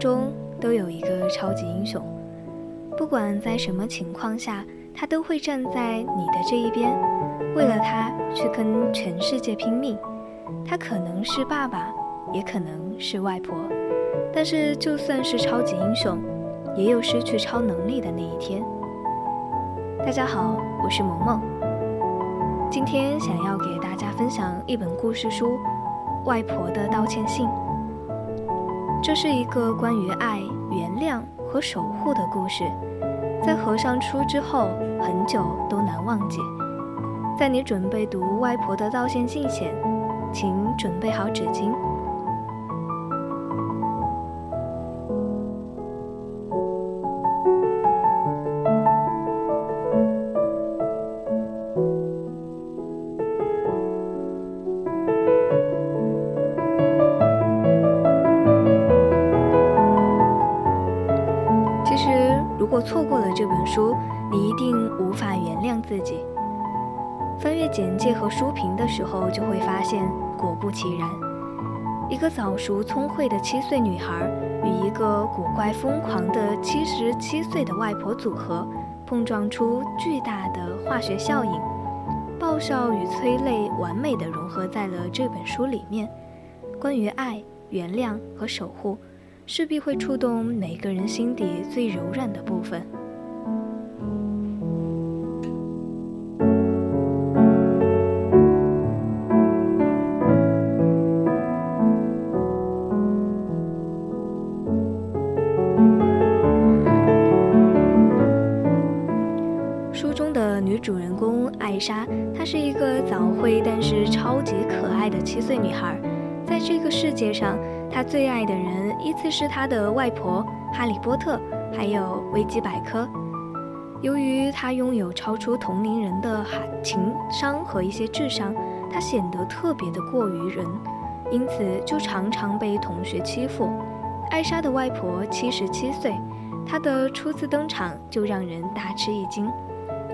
中都有一个超级英雄，不管在什么情况下，他都会站在你的这一边，为了他去跟全世界拼命。他可能是爸爸，也可能是外婆，但是就算是超级英雄，也有失去超能力的那一天。大家好，我是萌萌，今天想要给大家分享一本故事书《外婆的道歉信》。这是一个关于爱、原谅和守护的故事，在合上书之后，很久都难忘记。在你准备读外婆的道歉信前，请准备好纸巾。果错过了这本书，你一定无法原谅自己。翻阅简介和书评的时候，就会发现，果不其然，一个早熟聪慧的七岁女孩与一个古怪疯狂的七十七岁的外婆组合，碰撞出巨大的化学效应，爆笑与催泪完美的融合在了这本书里面。关于爱、原谅和守护。势必会触动每个人心底最柔软的部分。书中的女主人公艾莎，她是一个早慧但是超级可爱的七岁女孩，在这个世界上。她最爱的人依次是他的外婆哈利波特，还有维基百科。由于他拥有超出同龄人的情商和一些智商，他显得特别的过于人，因此就常常被同学欺负。艾莎的外婆七十七岁，她的初次登场就让人大吃一惊。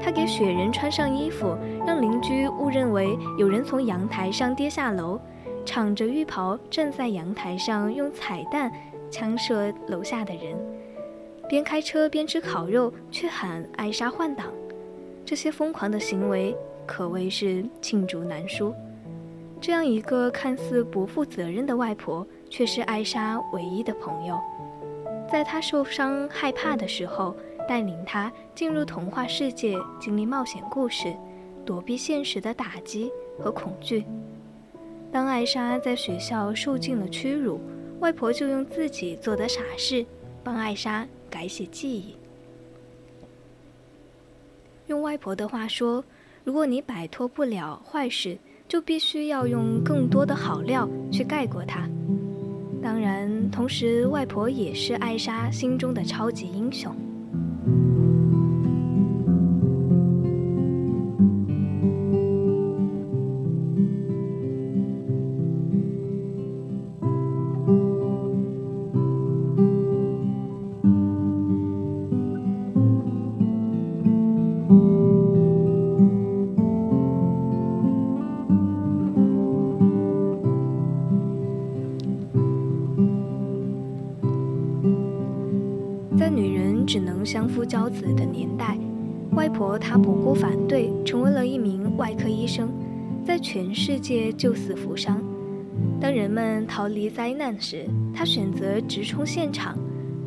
她给雪人穿上衣服，让邻居误认为有人从阳台上跌下楼。敞着浴袍站在阳台上，用彩弹枪射楼下的人，边开车边吃烤肉，却喊艾莎换挡。这些疯狂的行为可谓是罄竹难书。这样一个看似不负责任的外婆，却是艾莎唯一的朋友。在她受伤害怕的时候，带领她进入童话世界，经历冒险故事，躲避现实的打击和恐惧。当艾莎在学校受尽了屈辱，外婆就用自己做的傻事帮艾莎改写记忆。用外婆的话说：“如果你摆脱不了坏事，就必须要用更多的好料去盖过它。”当然，同时外婆也是艾莎心中的超级英雄。相夫教子的年代，外婆她不顾反对，成为了一名外科医生，在全世界救死扶伤。当人们逃离灾难时，她选择直冲现场。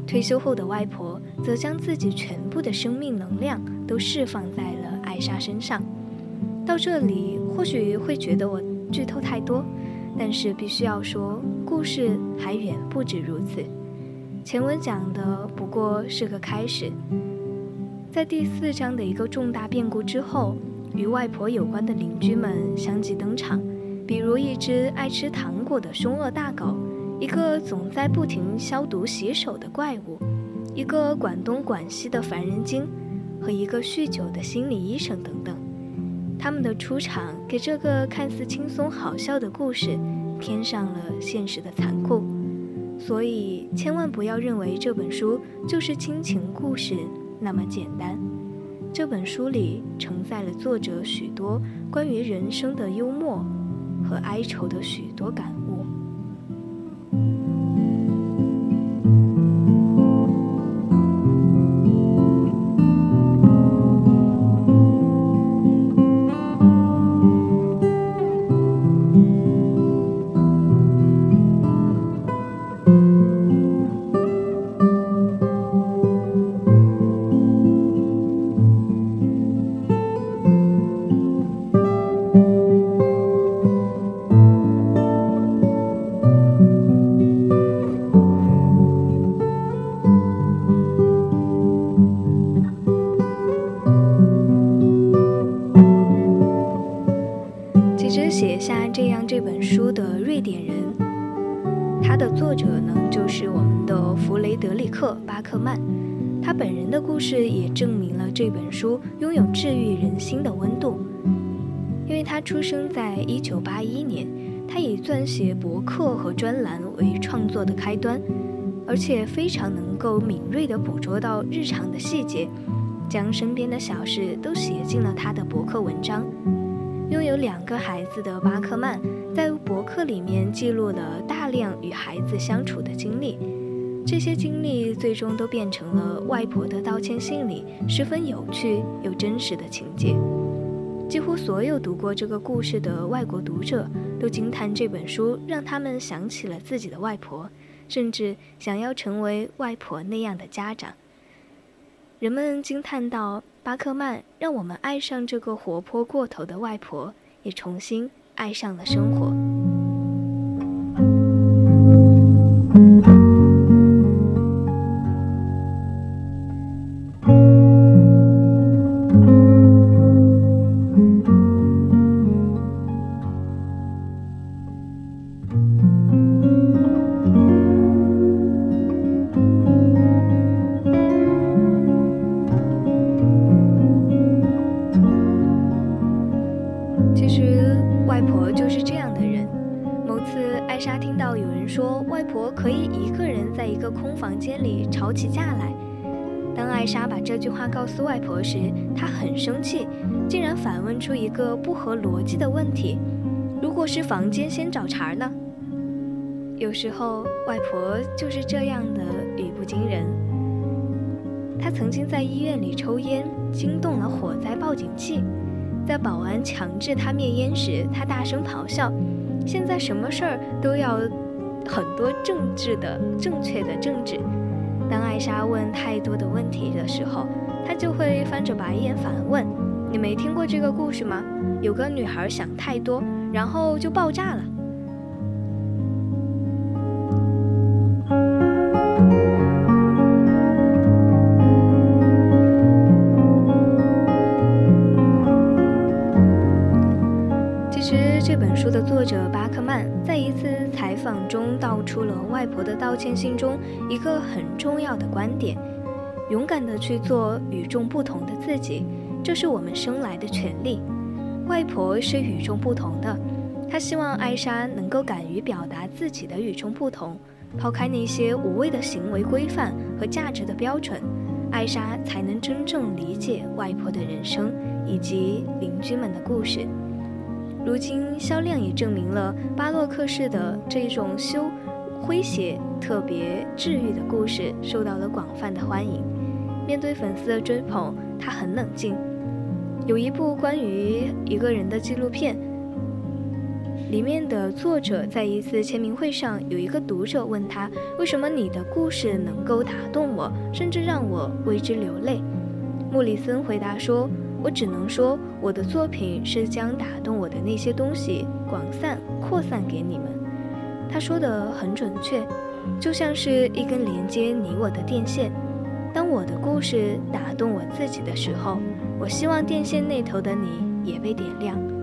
退休后的外婆则将自己全部的生命能量都释放在了艾莎身上。到这里，或许会觉得我剧透太多，但是必须要说，故事还远不止如此。前文讲的不过是个开始，在第四章的一个重大变故之后，与外婆有关的邻居们相继登场，比如一只爱吃糖果的凶恶大狗，一个总在不停消毒洗手的怪物，一个管东管西的烦人精，和一个酗酒的心理医生等等。他们的出场给这个看似轻松好笑的故事添上了现实的残酷。所以，千万不要认为这本书就是亲情故事那么简单。这本书里承载了作者许多关于人生的幽默和哀愁的许多感悟。写下这样这本书的瑞典人，他的作者呢就是我们的弗雷德里克·巴克曼。他本人的故事也证明了这本书拥有治愈人心的温度，因为他出生在一九八一年，他以撰写博客和专栏为创作的开端，而且非常能够敏锐地捕捉到日常的细节，将身边的小事都写进了他的博客文章。拥有两个孩子的巴克曼在博客里面记录了大量与孩子相处的经历。这些经历最终都变成了外婆的道歉信里十分有趣又真实的情节。几乎所有读过这个故事的外国读者都惊叹这本书让他们想起了自己的外婆，甚至想要成为外婆那样的家长。人们惊叹道：“巴克曼让我们爱上这个活泼过头的外婆，也重新爱上了生活。”这句话告诉外婆时，她很生气，竟然反问出一个不合逻辑的问题：“如果是房间先找茬呢？”有时候，外婆就是这样的语不惊人。她曾经在医院里抽烟，惊动了火灾报警器，在保安强制她灭烟时，她大声咆哮。现在什么事儿都要很多政治的正确的政治。当艾莎问太多的问题的时候。他就会翻着白眼反问：“你没听过这个故事吗？有个女孩想太多，然后就爆炸了。”其实，这本书的作者巴克曼在一次采访中道出了外婆的道歉信中一个很重要的观点。勇敢地去做与众不同的自己，这是我们生来的权利。外婆是与众不同的，她希望艾莎能够敢于表达自己的与众不同，抛开那些无谓的行为规范和价值的标准，艾莎才能真正理解外婆的人生以及邻居们的故事。如今销量也证明了巴洛克式的这种修诙谐、特别治愈的故事受到了广泛的欢迎。面对粉丝的追捧，他很冷静。有一部关于一个人的纪录片，里面的作者在一次签名会上，有一个读者问他：“为什么你的故事能够打动我，甚至让我为之流泪？”莫里森回答说：“我只能说，我的作品是将打动我的那些东西广散扩散给你们。他说的很准确，就像是一根连接你我的电线。当我的故事打动我自己的时候，我希望电线那头的你也被点亮。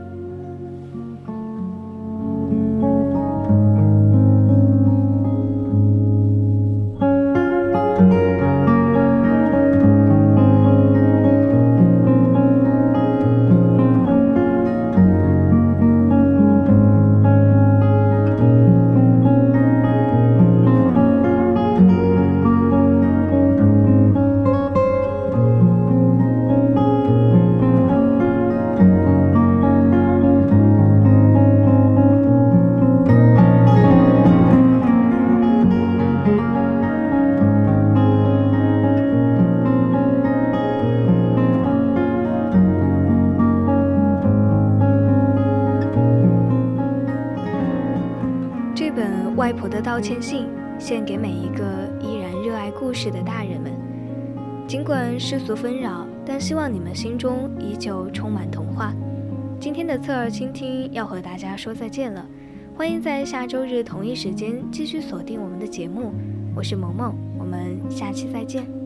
外婆的道歉信，献给每一个依然热爱故事的大人们。尽管世俗纷扰，但希望你们心中依旧充满童话。今天的侧耳倾听要和大家说再见了，欢迎在下周日同一时间继续锁定我们的节目。我是萌萌，我们下期再见。